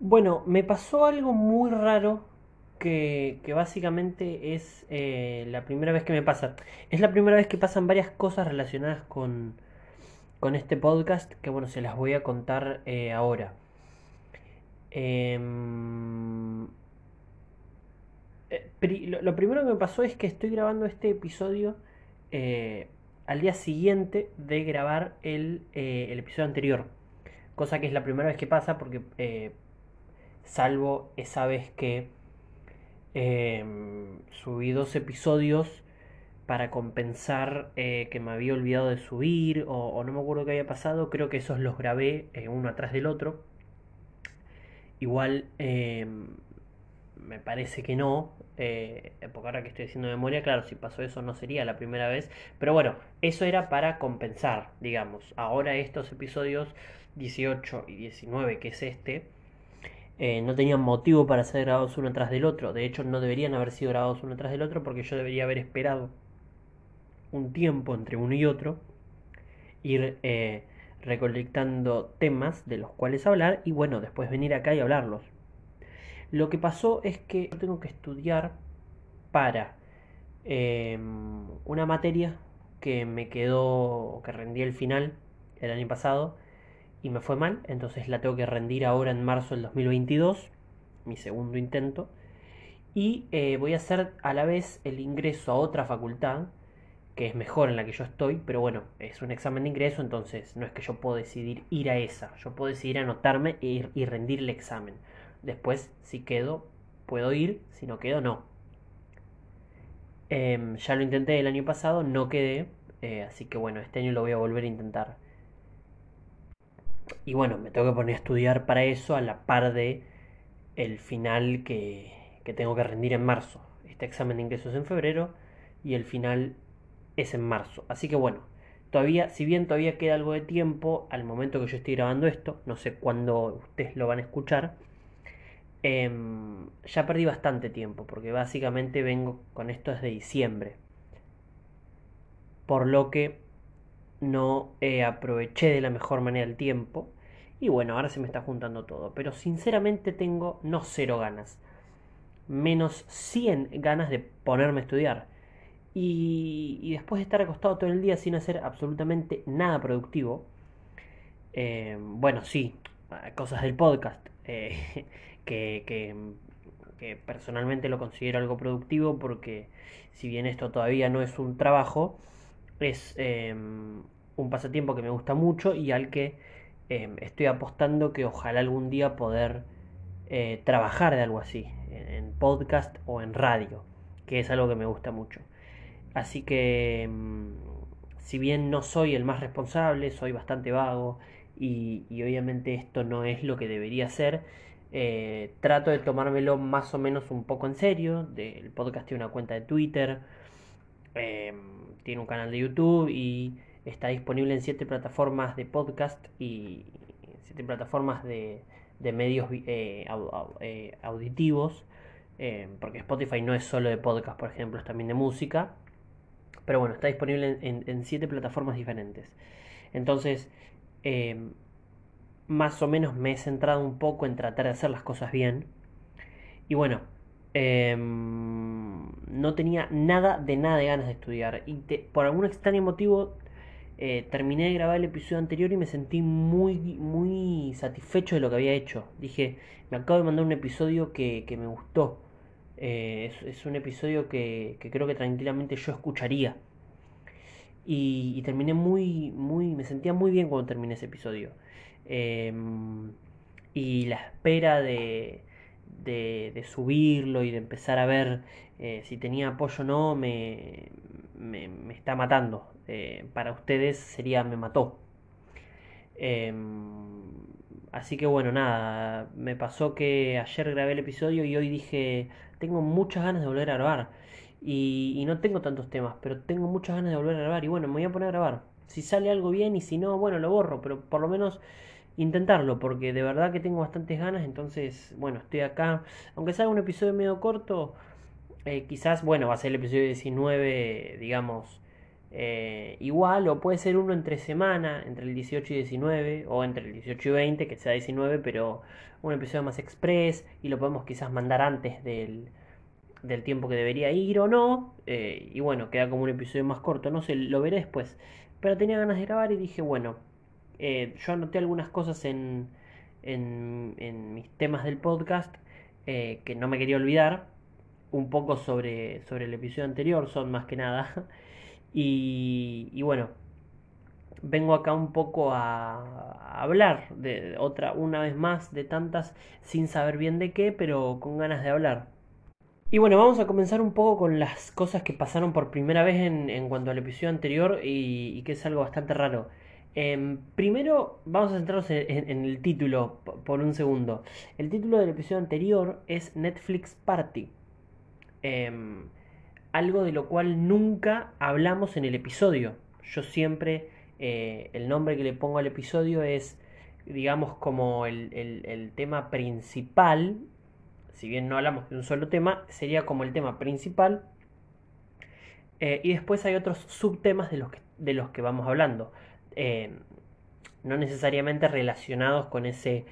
Bueno, me pasó algo muy raro que, que básicamente es eh, la primera vez que me pasa. Es la primera vez que pasan varias cosas relacionadas con, con este podcast que bueno, se las voy a contar eh, ahora. Em, eh, lo, primero que me pasó es que estoy grabando este episodio al día siguiente de grabar el, el episodio anterior. Cosa que es la primera vez que pasa porque salvo esa vez que eh, subí dos episodios para compensar eh, que me había olvidado de subir o, no me acuerdo qué había pasado, creo que esos los grabé eh, uno atrás del otro. Igual eh, me parece que no, eh, porque ahora que estoy haciendo memoria, claro, si pasó eso no sería la primera vez, pero bueno, eso era para compensar, digamos. Ahora estos episodios 18 y 19, que es este, eh, no tenían motivo para ser grabados uno tras del otro. De hecho, no deberían haber sido grabados uno tras del otro porque yo debería haber esperado un tiempo entre uno y otro, ir eh, recolectando temas de los cuales hablar y bueno, después venir acá y hablarlos. Lo que pasó es que yo tengo que estudiar para eh, una materia que me quedó, que rendí el final el año pasado y me fue mal, entonces la tengo que rendir ahora en marzo del 2022, mi segundo intento, y eh, voy a hacer a la vez el ingreso a otra facultad, que es mejor en la que yo estoy, pero bueno, es un examen de ingreso, entonces no es que yo puedo decidir ir a esa, yo puedo decidir anotarme e ir, y rendir el examen. Después, si quedo, puedo ir, si no quedo, no. Eh, ya lo intenté el año pasado, no quedé, eh, así que bueno, este año lo voy a volver a intentar. Y bueno, me tengo que poner a estudiar para eso a la par de el final que, que tengo que rendir en marzo. Este examen de ingresos es en febrero y el final es en marzo. Así que bueno, todavía, si bien todavía queda algo de tiempo al momento que yo estoy grabando esto, no sé cuándo ustedes lo van a escuchar, em, ya perdí bastante tiempo porque básicamente vengo con esto desde diciembre. Por lo que no eh, aproveché de la mejor manera el tiempo. Y bueno, ahora se me está juntando todo. Pero sinceramente tengo no cero ganas. Menos 100 ganas de ponerme a estudiar. Y, y después de estar acostado todo el día sin hacer absolutamente nada productivo. eh, bueno, sí, cosas del podcast. eh, que, que, que personalmente lo considero algo productivo porque si bien esto todavía no es un trabajo, es eh, un pasatiempo que me gusta mucho y al que eh, estoy apostando que ojalá algún día poder eh, trabajar de algo así, en podcast o en radio, que es algo que me gusta mucho. Así que, mm, si bien no soy el más responsable, soy bastante vago y, obviamente esto no es lo que debería ser, eh, trato de tomármelo más o menos un poco en serio. El podcast tiene una cuenta de Twitter, eh, tiene un canal de YouTube y está disponible en siete plataformas de podcast y siete plataformas de, de medios eh, eh, auditivos. eh, porque Spotify no es solo de podcast, por ejemplo, es también de música. Pero bueno, está disponible en, en- siete plataformas diferentes. Entonces, más o menos me he centrado un poco en tratar de hacer las cosas bien. Y bueno, eh, no tenía nada de nada de ganas de estudiar. Y por algún extraño motivo eh, terminé de grabar el episodio anterior y me sentí muy, muy satisfecho de lo que había hecho. Dije, me acabo de mandar un episodio que, que me gustó. Eh, es, un episodio que, que creo que tranquilamente yo escucharía. Y, y terminé muy, muy, me sentía muy bien cuando terminé ese episodio. Em, y la espera de, de, de subirlo y de empezar a ver eh, si tenía apoyo o no me, me, me está matando. Eh, para ustedes sería me mató. Em, así que bueno, nada, me pasó que ayer grabé el episodio y hoy dije, tengo muchas ganas de volver a grabar. Y, y no tengo tantos temas, pero tengo muchas ganas de volver a grabar. Y bueno, me voy a poner a grabar. Si sale algo bien y si no, bueno, lo borro, pero por lo menos intentarlo, porque de verdad que tengo bastantes ganas. Entonces, bueno, estoy acá. Aunque salga un episodio medio corto, eh, quizás, bueno, va a ser el episodio 19, digamos, eh, igual o puede ser uno entre semana, entre el 18 y 19 o entre el 18 y 20, que sea 19, pero un episodio más express y lo podemos quizás mandar antes del, del tiempo que debería ir o no. Eh, y bueno, queda como un episodio más corto, no sé, lo veré después. Pero tenía ganas de grabar y dije, bueno, yo anoté algunas cosas en, en, en mis temas del podcast que no me quería olvidar. Un poco sobre, sobre el episodio anterior, son más que nada. Y, y bueno, vengo acá un poco a, hablar de otra, una vez más, de tantas sin saber bien de qué, pero con ganas de hablar. Y bueno, vamos a comenzar un poco con las cosas que pasaron por primera vez en, en cuanto al episodio anterior y, que es algo bastante raro. Em, primero vamos a centrarnos en, el título por un segundo. El título del episodio anterior es Netflix Party. Em, algo de lo cual nunca hablamos en el episodio. Yo siempre, eh, el nombre que le pongo al episodio es, digamos, como el, el tema principal si bien no hablamos de un solo tema, sería como el tema principal. Eh, y después hay otros subtemas de los que, de los que vamos hablando. Eh, no necesariamente relacionados con ese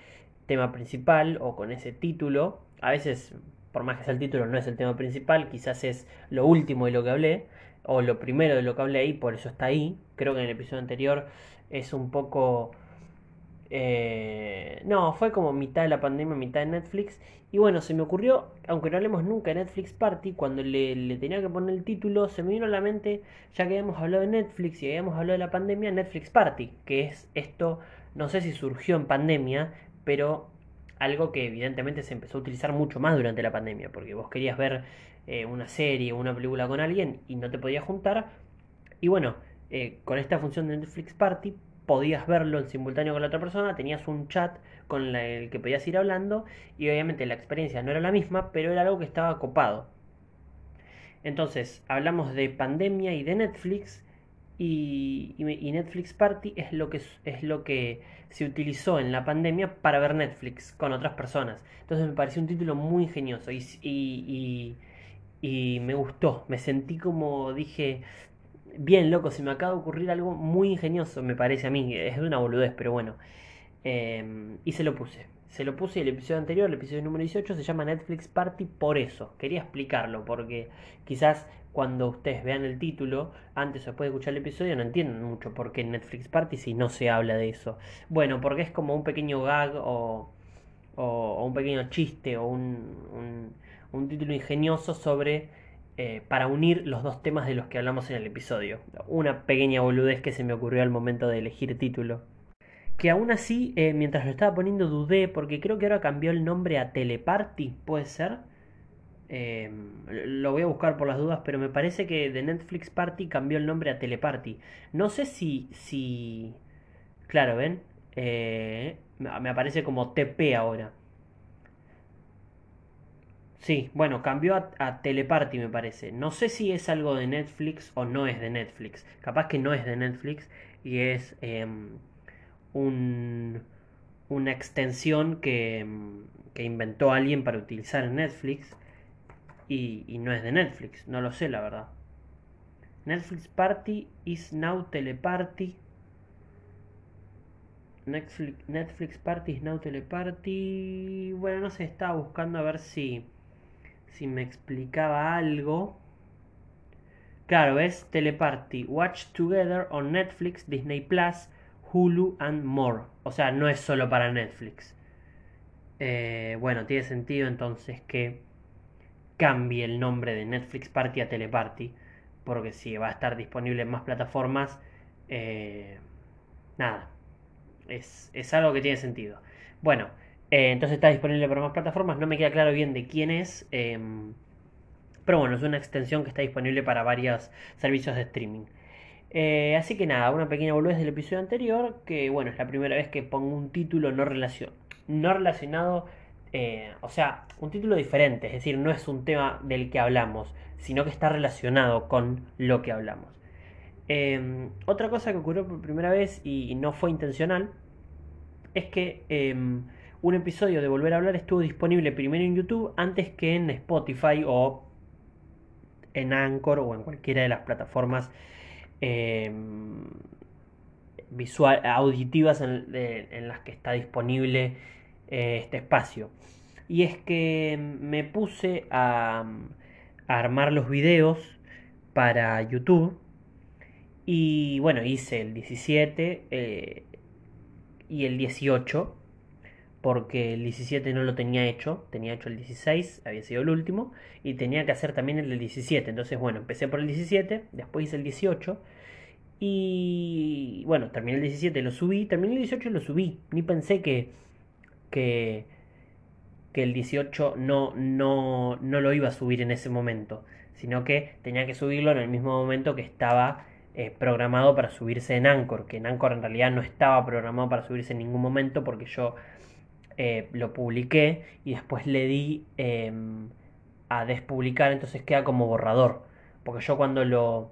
tema principal o con ese título. A veces, por más que sea el título, no es el tema principal, quizás es lo último de lo que hablé, o lo primero de lo que hablé y por eso está ahí. Creo que en el episodio anterior es un poco eh, no, fue como mitad de la pandemia, mitad de Netflix. Y bueno, se me ocurrió, aunque no hablemos nunca de Netflix Party, cuando le, tenía que poner el título, se me vino a la mente, ya que habíamos hablado de Netflix y habíamos hablado de la pandemia, Netflix Party, que es esto, no sé si surgió en pandemia, pero algo que evidentemente se empezó a utilizar mucho más durante la pandemia, porque vos querías ver eh, una serie o una película con alguien y no te podías juntar. Y bueno, eh, con esta función de Netflix Party podías verlo en simultáneo con la otra persona, tenías un chat con el que podías ir hablando y obviamente la experiencia no era la misma, pero era algo que estaba copado. Entonces, hablamos de pandemia y de Netflix y, Netflix Party es lo, que, es lo que se utilizó en la pandemia para ver Netflix con otras personas. Entonces me pareció un título muy ingenioso y, y, y me gustó, me sentí como dije, bien loco, se me acaba de ocurrir algo muy ingenioso, me parece a mí. Es una boludez, pero bueno. Em, y se lo puse. Se lo puse el episodio anterior, el episodio número 18, se llama Netflix Party por eso. Quería explicarlo, porque quizás cuando ustedes vean el título, antes o después de escuchar el episodio, no entienden mucho por qué Netflix Party si no se habla de eso. Bueno, porque es como un pequeño gag o, o, un pequeño chiste o un, un título ingenioso sobre eh, para unir los dos temas de los que hablamos en el episodio. Una pequeña boludez que se me ocurrió al momento de elegir título. Que aún así, eh, mientras lo estaba poniendo, dudé, porque creo que ahora cambió el nombre a Teleparty, ¿puede ser? Eh, lo voy a buscar por las dudas, pero me parece que de Netflix Party cambió el nombre a Teleparty. No sé si. si... Claro, ¿ven? me aparece como TP ahora. Sí, bueno, cambió a, Teleparty me parece. No sé si es algo de Netflix o no es de Netflix. Capaz que no es de Netflix y es em, un, una extensión que, que, inventó alguien para utilizar en Netflix y, no es de Netflix. No lo sé, la verdad. Netflix Party is now Teleparty. Netflix, Netflix Party is now Teleparty. Bueno, no sé, estaba buscando a ver si si me explicaba algo. Claro, ¿ves? Teleparty. Watch Together on Netflix, Disney Plus, Hulu and more. O sea, no es solo para Netflix. Eh, bueno, tiene sentido entonces que cambie el nombre de Netflix Party a Teleparty. Porque si va a estar disponible en más plataformas, eh, nada. Es, es algo que tiene sentido. Bueno, eh, entonces está disponible para más plataformas. No me queda claro bien de quién es. Em, pero bueno, es una extensión que está disponible para varios servicios de streaming. Eh, así que nada, una pequeña boludez del episodio anterior. Que bueno, es la primera vez que pongo un título no, no relacionado. Eh, o sea, un título diferente. Es decir, no es un tema del que hablamos. Sino que está relacionado con lo que hablamos. Em, otra cosa que ocurrió por primera vez y no fue intencional. Es que em, un episodio de Volver a Hablar estuvo disponible primero en YouTube antes que en Spotify o en Anchor o en cualquiera de las plataformas em, visual, auditivas en, las que está disponible eh, este espacio. Y es que me puse a, armar los videos para YouTube. Y bueno, hice el 17 eh, y el 18 porque el 17 no lo tenía hecho, tenía hecho el 16, había sido el último, y tenía que hacer también el del 17. Entonces, bueno, empecé por el 17, después hice el 18, y bueno, terminé el 17, lo subí, terminé el 18 y lo subí. Ni pensé que, que, que el 18 no, no, no lo iba a subir en ese momento, sino que tenía que subirlo en el mismo momento que estaba eh, programado para subirse en Anchor, que en Anchor en realidad no estaba programado para subirse en ningún momento porque yo eh, lo publiqué y después le di em, a despublicar, entonces queda como borrador. Porque yo cuando lo...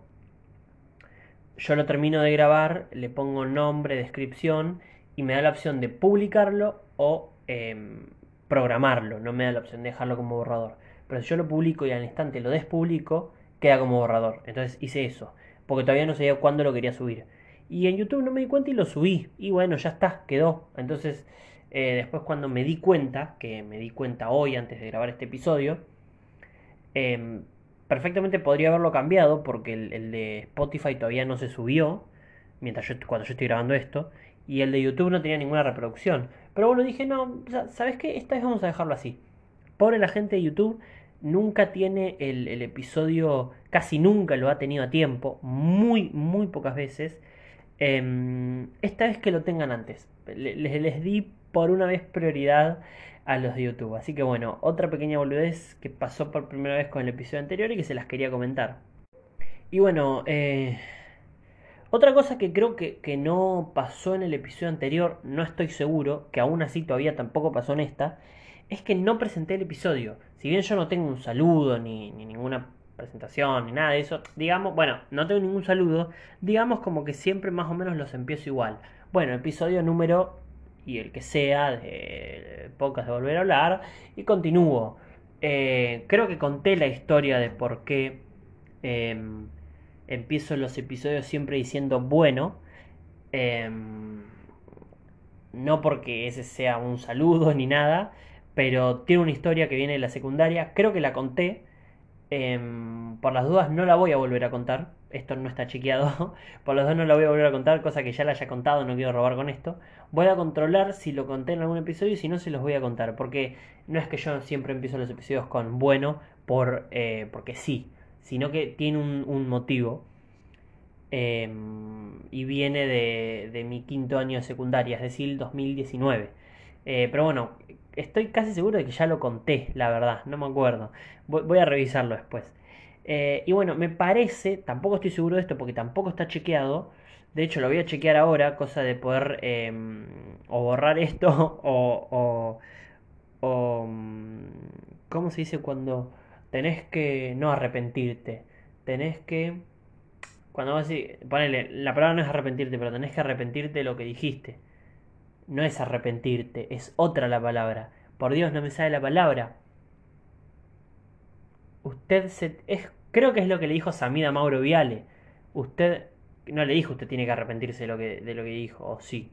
Yo lo termino de grabar, le pongo nombre, descripción y me da la opción de publicarlo o em, programarlo. No me da la opción de dejarlo como borrador. Pero si yo lo publico y al instante lo despublico, queda como borrador. Entonces hice eso. Porque todavía no sabía cuándo lo quería subir. Y en YouTube no me di cuenta y lo subí. Y bueno, ya está, quedó. Entonces eh, después cuando me di cuenta, que me di cuenta hoy antes de grabar este episodio, em, perfectamente podría haberlo cambiado porque el, de Spotify todavía no se subió mientras yo, cuando yo estoy grabando esto y el de YouTube no tenía ninguna reproducción. Pero bueno, dije, no, ¿sabes qué? Esta vez vamos a dejarlo así. Pobre la gente de YouTube, nunca tiene el, episodio, casi nunca lo ha tenido a tiempo, muy, muy pocas veces. Em, esta vez que lo tengan antes. Les, les di por una vez prioridad a los de YouTube. Así que bueno, otra pequeña boludez que pasó por primera vez con el episodio anterior y que se las quería comentar. Y bueno, eh, otra cosa que creo que, no pasó en el episodio anterior, no estoy seguro, que aún así todavía tampoco pasó en esta, es que no presenté el episodio. Si bien yo no tengo un saludo ni, ni ninguna presentación ni nada de eso, digamos, bueno, no tengo ningún saludo, digamos como que siempre más o menos los empiezo igual. Bueno, episodio número y el que sea de pocas de volver a hablar y continúo. Eh, creo que conté la historia de por qué em, empiezo los episodios siempre diciendo bueno. Em, no porque ese sea un saludo ni nada, pero tiene una historia que viene de la secundaria. Creo que la conté. Em, por las dudas no la voy a volver a contar. Esto no está chequeado. por las dudas no la voy a volver a contar, cosa que ya la haya contado, no quiero robar con esto. Voy a controlar si lo conté en algún episodio y si no se los voy a contar. Porque no es que yo siempre empiezo los episodios con bueno por, eh, porque sí, sino que tiene un, motivo. Em, y viene de, de, mi quinto año de secundaria, es decir, 2019. Eh, pero bueno, estoy casi seguro de que ya lo conté, la verdad, no me acuerdo. Voy, a revisarlo después. Eh, y bueno, me parece, tampoco estoy seguro de esto porque tampoco está chequeado. De hecho, lo voy a chequear ahora, cosa de poder em, o borrar esto o, o, mm, ¿Cómo se dice cuando tenés que no arrepentirte? Tenés que... Cuando vas a decir, ponele, la palabra no es arrepentirte, pero tenés que arrepentirte de lo que dijiste no es arrepentirte, es otra la palabra. Por Dios, no me sale la palabra. Usted se... Es, creo que es lo que le dijo Samida Mauro Viale. Usted... No le dijo usted tiene que arrepentirse de lo que, de lo que dijo, o sí.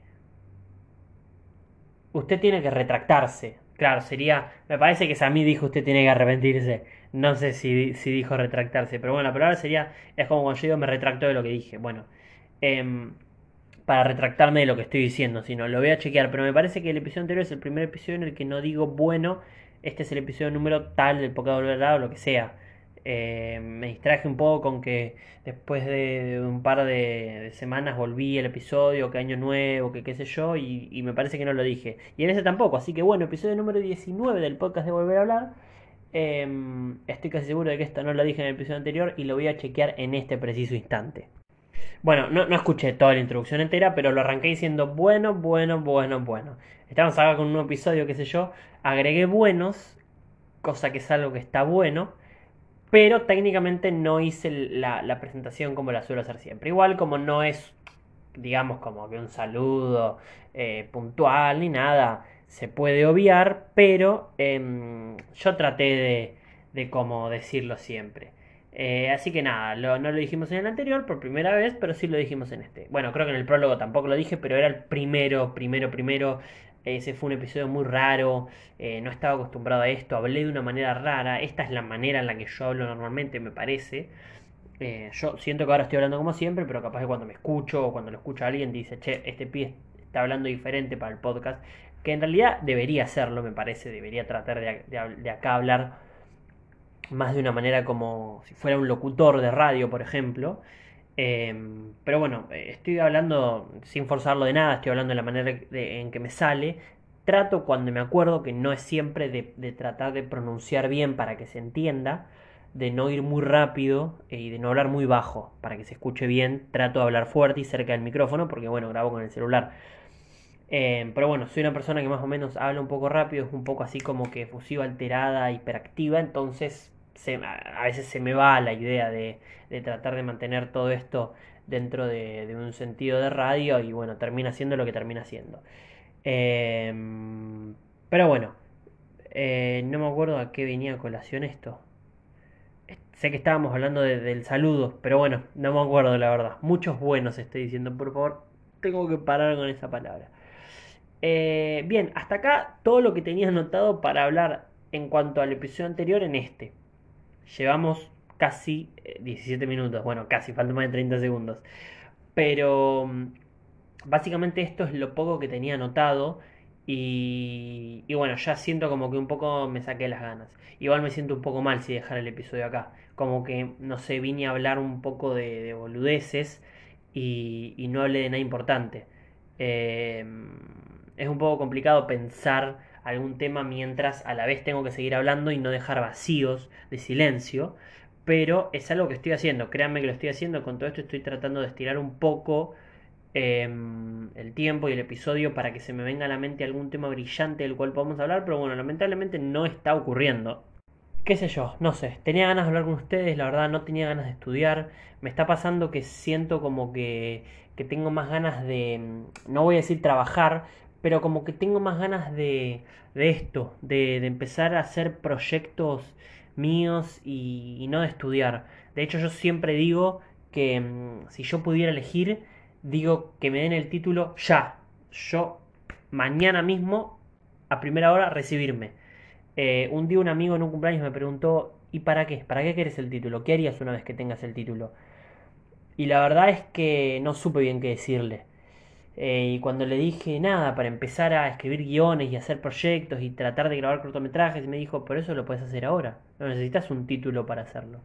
Usted tiene que retractarse. Claro, sería... Me parece que Samid dijo usted tiene que arrepentirse. No sé si, si dijo retractarse, pero bueno, la palabra sería... Es como cuando yo digo me retracto de lo que dije. Bueno. Eh, para retractarme de lo que estoy diciendo, sino lo voy a chequear. Pero me parece que el episodio anterior es el primer episodio en el que no digo bueno, este es el episodio número tal del Poca Volver o lo que sea. Eh, me distraje un poco con que después de, un par de, semanas volví el episodio, que año nuevo, que qué sé yo, y, me parece que no lo dije. Y en ese tampoco, así que bueno, episodio número 19 del podcast de Volver a Hablar. Em, estoy casi seguro de que esto no lo dije en el episodio anterior y lo voy a chequear en este preciso instante. Bueno, no, no, escuché toda la introducción entera, pero lo arranqué diciendo bueno, bueno, bueno, bueno. Estamos acá con un episodio, qué sé yo. Agregué buenos, cosa que es algo que está bueno, pero técnicamente no hice la, presentación como la suelo hacer siempre. Igual como no es, digamos, como que un saludo eh, puntual ni nada, se puede obviar, pero em, yo traté de, de como decirlo siempre. Eh, así que nada, no lo dijimos en el anterior por primera vez, pero sí lo dijimos en este. Bueno, creo que en el prólogo tampoco lo dije, pero era el primero, primero, primero. Ese fue un episodio muy raro, eh, no estaba acostumbrado a esto, hablé de una manera rara, esta es la manera en la que yo hablo normalmente, me parece. Eh, yo siento que ahora estoy hablando como siempre, pero capaz que cuando me escucho o cuando lo escucha alguien dice, che, este pie está hablando diferente para el podcast, que en realidad debería hacerlo, me parece, debería tratar de acá hablar más de una manera como si fuera un locutor de radio, por ejemplo. Em, pero bueno, estoy hablando sin forzarlo de nada, estoy hablando de la manera en que me sale. Trato cuando me acuerdo que no es siempre de, tratar de pronunciar bien para que se entienda, de no ir muy rápido eh, y de no hablar muy bajo para que se escuche bien. Trato de hablar fuerte y cerca del micrófono porque bueno, grabo con el celular. Em, pero bueno, soy una persona que más o menos habla un poco rápido, es un poco así como que efusiva, alterada, hiperactiva, entonces a veces se me va la idea de, tratar de mantener todo esto dentro de, un sentido de radio y bueno, termina siendo lo que termina siendo. Em, pero bueno, eh, no me acuerdo a qué venía a colación esto. Sé que estábamos hablando del saludo, pero bueno, no me acuerdo la verdad. Muchos buenos estoy diciendo, por favor, tengo que parar con esa palabra. Eh, bien, hasta acá todo lo que tenía anotado para hablar en cuanto al episodio anterior en este. Llevamos casi 17 eh, minutos, bueno, casi, falta más de 30 segundos. Pero mm, básicamente esto es lo poco que tenía anotado y, bueno, ya siento como que un poco me saqué las ganas. Igual me siento un poco mal si dejar el episodio acá. Como que, no sé, vine a hablar un poco de, boludeces y, no hablé de nada importante. Eh, es un poco complicado pensar algún tema mientras a la vez tengo que seguir hablando y no dejar vacíos de silencio. Pero es algo que estoy haciendo, créanme que lo estoy haciendo, con todo esto estoy tratando de estirar un poco em, el tiempo y el episodio para que se me venga a la mente algún tema brillante del cual podamos hablar, pero bueno, lamentablemente no está ocurriendo. Qué sé yo, no sé, tenía ganas de hablar con ustedes, la verdad no tenía ganas de estudiar, me está pasando que siento como que, que tengo más ganas de, no voy a decir trabajar, pero como que tengo más ganas de, de esto, de, de, empezar a hacer proyectos míos y, no de estudiar. De hecho, yo siempre digo que mm, si yo pudiera elegir, digo que me den el título ya. Yo mañana mismo, a primera hora, recibirme. Eh, un día un amigo en un cumpleaños me preguntó, ¿y para qué? ¿Para qué quieres el título? ¿Qué harías una vez que tengas el título? Y la verdad es que no supe bien qué decirle. Eh, y cuando le dije nada, para empezar a escribir guiones y hacer proyectos y tratar de grabar cortometrajes, me dijo, por eso lo puedes hacer ahora, no necesitas un título para hacerlo.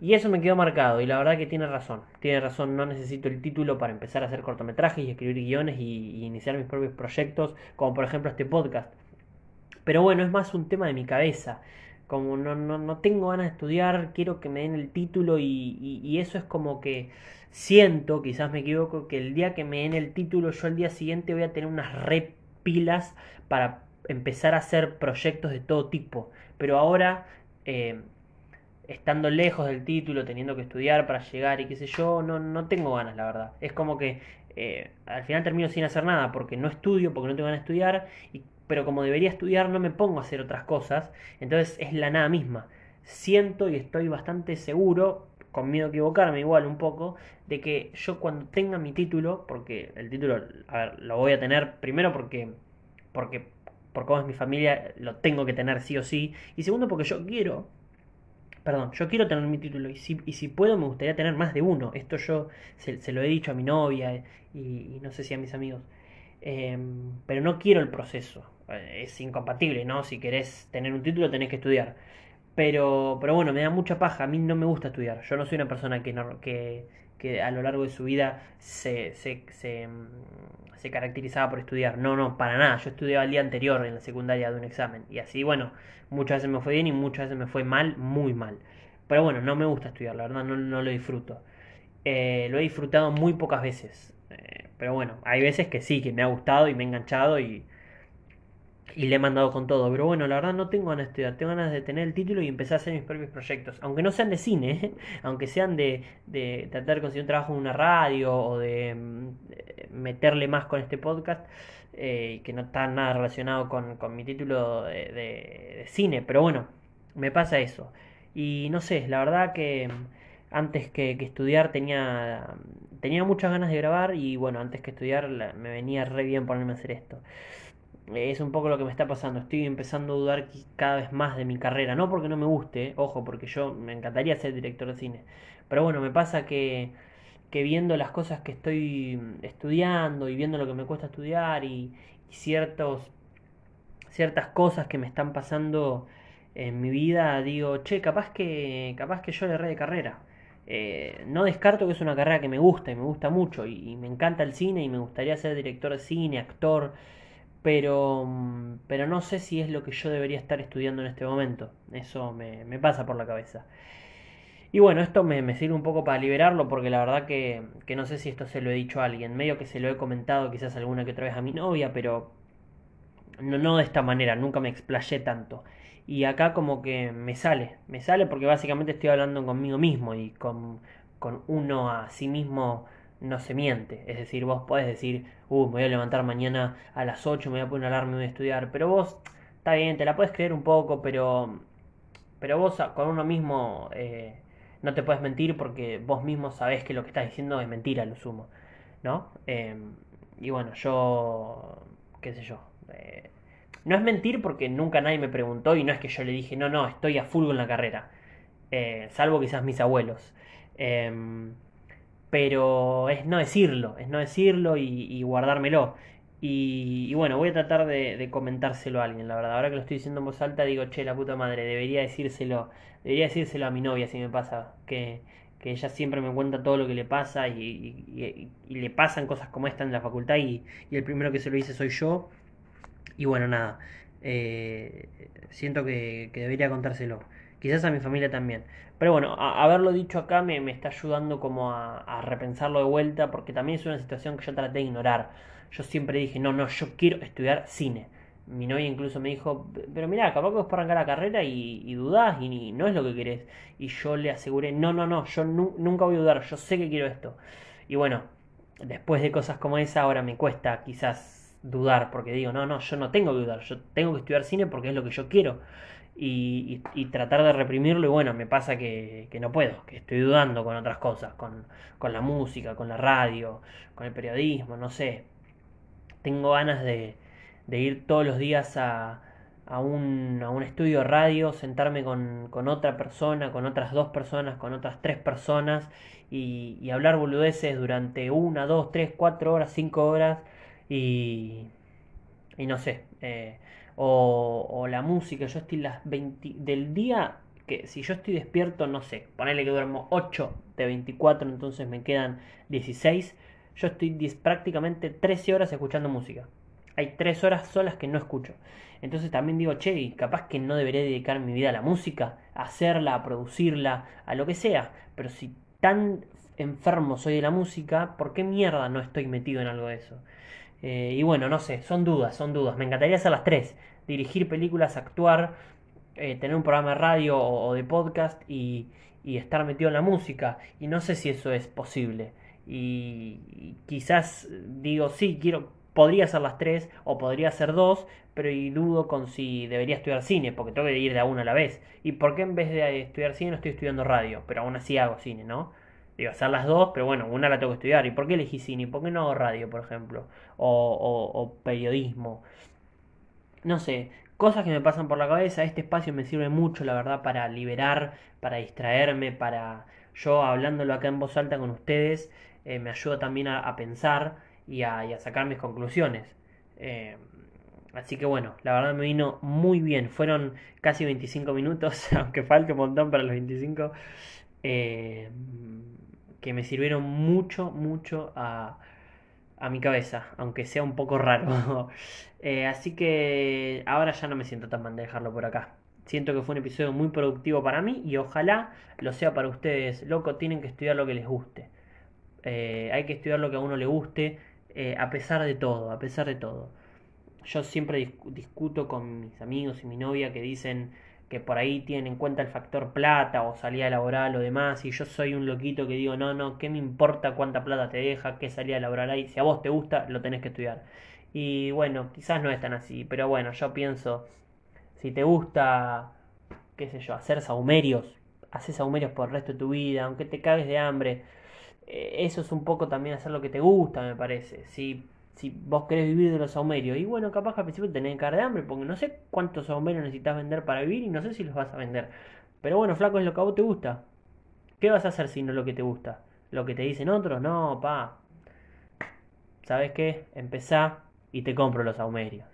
Y eso me quedó marcado, y la verdad que tiene razón, tiene razón, no necesito el título para empezar a hacer cortometrajes y escribir guiones y, iniciar mis propios proyectos, como por ejemplo este podcast. Pero bueno, es más un tema de mi cabeza como no, no, no, tengo ganas de estudiar, quiero que me den el título y, y, eso es como que siento, quizás me equivoco, que el día que me den el título yo el día siguiente voy a tener unas repilas para empezar a hacer proyectos de todo tipo. Pero ahora, eh, estando lejos del título, teniendo que estudiar para llegar y qué sé yo, no, no tengo ganas, la verdad. Es como que eh, al final termino sin hacer nada porque no estudio, porque no tengo ganas de estudiar, y, pero como debería estudiar no me pongo a hacer otras cosas, entonces es la nada misma. Siento y estoy bastante seguro, con miedo a equivocarme igual un poco, de que yo cuando tenga mi título, porque el título, a ver, lo voy a tener primero porque, porque por cómo es mi familia, lo tengo que tener sí o sí, y segundo porque yo quiero, perdón, yo quiero tener mi título y si, y si puedo me gustaría tener más de uno, esto yo se, lo he dicho a mi novia y, no sé si a mis amigos, em, pero no quiero el proceso, es incompatible, ¿no? Si querés tener un título tenés que estudiar. Pero, pero bueno, me da mucha paja. A mí no me gusta estudiar. Yo no soy una persona que, que, que a lo largo de su vida se, se, se, mm, se, caracterizaba por estudiar. No, no, para nada. Yo estudiaba el día anterior en la secundaria de un examen. Y así, bueno, muchas veces me fue bien y muchas veces me fue mal, muy mal. Pero bueno, no me gusta estudiar, la verdad, no, no lo disfruto. Eh, lo he disfrutado muy pocas veces. Eh, pero bueno, hay veces que sí, que me ha gustado y me ha enganchado y, y le he mandado con todo. Pero bueno, la verdad no tengo ganas de estudiar, tengo ganas de tener el título y empezar a hacer mis propios proyectos. Aunque no sean de cine, aunque sean de, de, tratar de conseguir un trabajo en una radio o de, mm, meterle más con este podcast, eh, que no está nada relacionado con, mi título de, cine. Pero bueno, me pasa eso. Y no sé, la verdad que antes que, estudiar tenía, tenía muchas ganas de grabar y bueno, antes que estudiar me venía re bien ponerme a hacer esto. Es un poco lo que me está pasando, estoy empezando a dudar cada vez más de mi carrera, no porque no me guste, ojo, porque yo me encantaría ser director de cine, pero bueno, me pasa que, que viendo las cosas que estoy estudiando y viendo lo que me cuesta estudiar y, ciertos, ciertas cosas que me están pasando en mi vida, digo, che, capaz que, capaz que yo le erré de carrera. Eh, no descarto que es una carrera que me gusta y me gusta mucho y, me encanta el cine y me gustaría ser director de cine, actor, pero, pero no sé si es lo que yo debería estar estudiando en este momento. Eso me, me pasa por la cabeza. Y bueno, esto me, sirve un poco para liberarlo porque la verdad que, que, no sé si esto se lo he dicho a alguien. Medio que se lo he comentado quizás alguna que otra vez a mi novia, pero no, no de esta manera, nunca me explayé tanto. Y acá como que me sale, me sale porque básicamente estoy hablando conmigo mismo y con, con uno a sí mismo no se miente. Es decir, vos podés decir, uh, me voy a levantar mañana a las 8, me voy a poner alarma y voy a estudiar. Pero vos, está bien, te la puedes creer un poco, pero, pero vos con uno mismo eh, no te puedes mentir porque vos mismo sabés que lo que estás diciendo es mentira, lo sumo. ¿No? Em, y bueno, yo, qué sé yo. Eh, no es mentir porque nunca nadie me preguntó y no es que yo le dije, no, no, estoy a full en la carrera. Eh, salvo quizás mis abuelos. Pero es no decirlo, es no decirlo y, guardármelo. Y, bueno, voy a tratar de, comentárselo a alguien, la verdad. Ahora que lo estoy diciendo en voz alta, digo, che, la puta madre, debería decírselo, debería decírselo a mi novia si me pasa, que, que ella siempre me cuenta todo lo que le pasa y, y le pasan cosas como esta en la facultad y, el primero que se lo dice soy yo. Y bueno, nada, eh, siento que, debería contárselo. Quizás a mi familia también. Pero bueno, haberlo dicho acá me, está ayudando como a, repensarlo de vuelta porque también es una situación que yo traté de ignorar. Yo siempre dije, no, no, yo quiero estudiar cine. Mi novia incluso me dijo, pero mira, capaz que vos por arrancar la carrera y, dudás y, no es lo que querés. Y yo le aseguré, no, no, no, yo nunca voy a dudar, yo sé que quiero esto. Y bueno, después de cosas como esa, ahora me cuesta quizás dudar, porque digo, no, no, yo no tengo que dudar, yo tengo que estudiar cine porque es lo que yo quiero. Y, tratar de reprimirlo y bueno, me pasa que, no puedo, que estoy dudando con otras cosas, con, la música, con la radio, con el periodismo, no sé. Tengo ganas de, ir todos los días a, a, un, a un estudio de radio, sentarme con, con, otra persona, con otras dos personas, con otras tres personas y, y hablar boludeces durante una, dos, tres, cuatro horas, cinco horas y, y no sé, eh, o, la música, yo estoy las 20 del día que si yo estoy despierto, no sé, ponerle que duermo 8 de 24, entonces me quedan 16, yo estoy prácticamente 13 horas escuchando música. Hay 3 horas solas que no escucho. Entonces también digo, che, capaz que no debería dedicar mi vida a la música, a hacerla, a producirla, a lo que sea. Pero si tan enfermo soy de la música, ¿por qué mierda no estoy metido en algo de eso? Eh, y bueno, no sé, son dudas, son dudas. Me encantaría hacer las tres. Dirigir películas, actuar, eh, tener un programa de radio o, de podcast y, estar metido en la música. Y no sé si eso es posible. Y, quizás digo, sí, quiero, podría hacer las tres o podría hacer dos, pero y dudo con si debería estudiar cine, porque tengo que ir de a una a la vez. ¿Y por qué en vez de estudiar cine no estoy estudiando radio? Pero aún así hago cine, ¿no? Digo, hacer las dos, pero bueno, una la tengo que estudiar. ¿Y por qué elegí cine? ¿Y por qué no hago radio, por ejemplo? O, periodismo. No sé, cosas que me pasan por la cabeza. Este espacio me sirve mucho, la verdad, para liberar, para distraerme, para yo hablándolo acá en voz alta con ustedes, eh, me ayuda también a, pensar y a, sacar mis conclusiones. Eh, así que bueno, la verdad me vino muy bien. Fueron casi 25 minutos, aunque falte un montón para los 25. Eh, que me sirvieron mucho, mucho a, a mi cabeza, aunque sea un poco raro. Eh, así que ahora ya no me siento tan mal de dejarlo por acá. Siento que fue un episodio muy productivo para mí y ojalá lo sea para ustedes. Loco, tienen que estudiar lo que les guste. Eh, hay que estudiar lo que a uno le guste, eh, a pesar de todo, a pesar de todo. Yo siempre discuto con mis amigos y mi novia que dicen, que por ahí tienen en cuenta el factor plata o salida laboral o demás, y yo soy un loquito que digo, no, no, ¿qué me importa cuánta plata te deja, qué salida laboral hay? Si a vos te gusta, lo tenés que estudiar. Y bueno, quizás no es tan así, pero bueno, yo pienso, si te gusta, qué sé yo, hacer saumerios, haces saumerios por el resto de tu vida, aunque te cagues de hambre. Eh, eso es un poco también hacer lo que te gusta, me parece. Si, si vos querés vivir de los saumerios, y bueno, capaz que al principio tenés caer de hambre, porque no sé cuántos saumerios necesitas vender para vivir y no sé si los vas a vender. Pero bueno, flaco, es lo que a vos te gusta. ¿Qué vas a hacer si no es lo que te gusta? ¿Lo que te dicen otros? No, pa. ¿Sabes qué? Empezá y te compro los saumerios.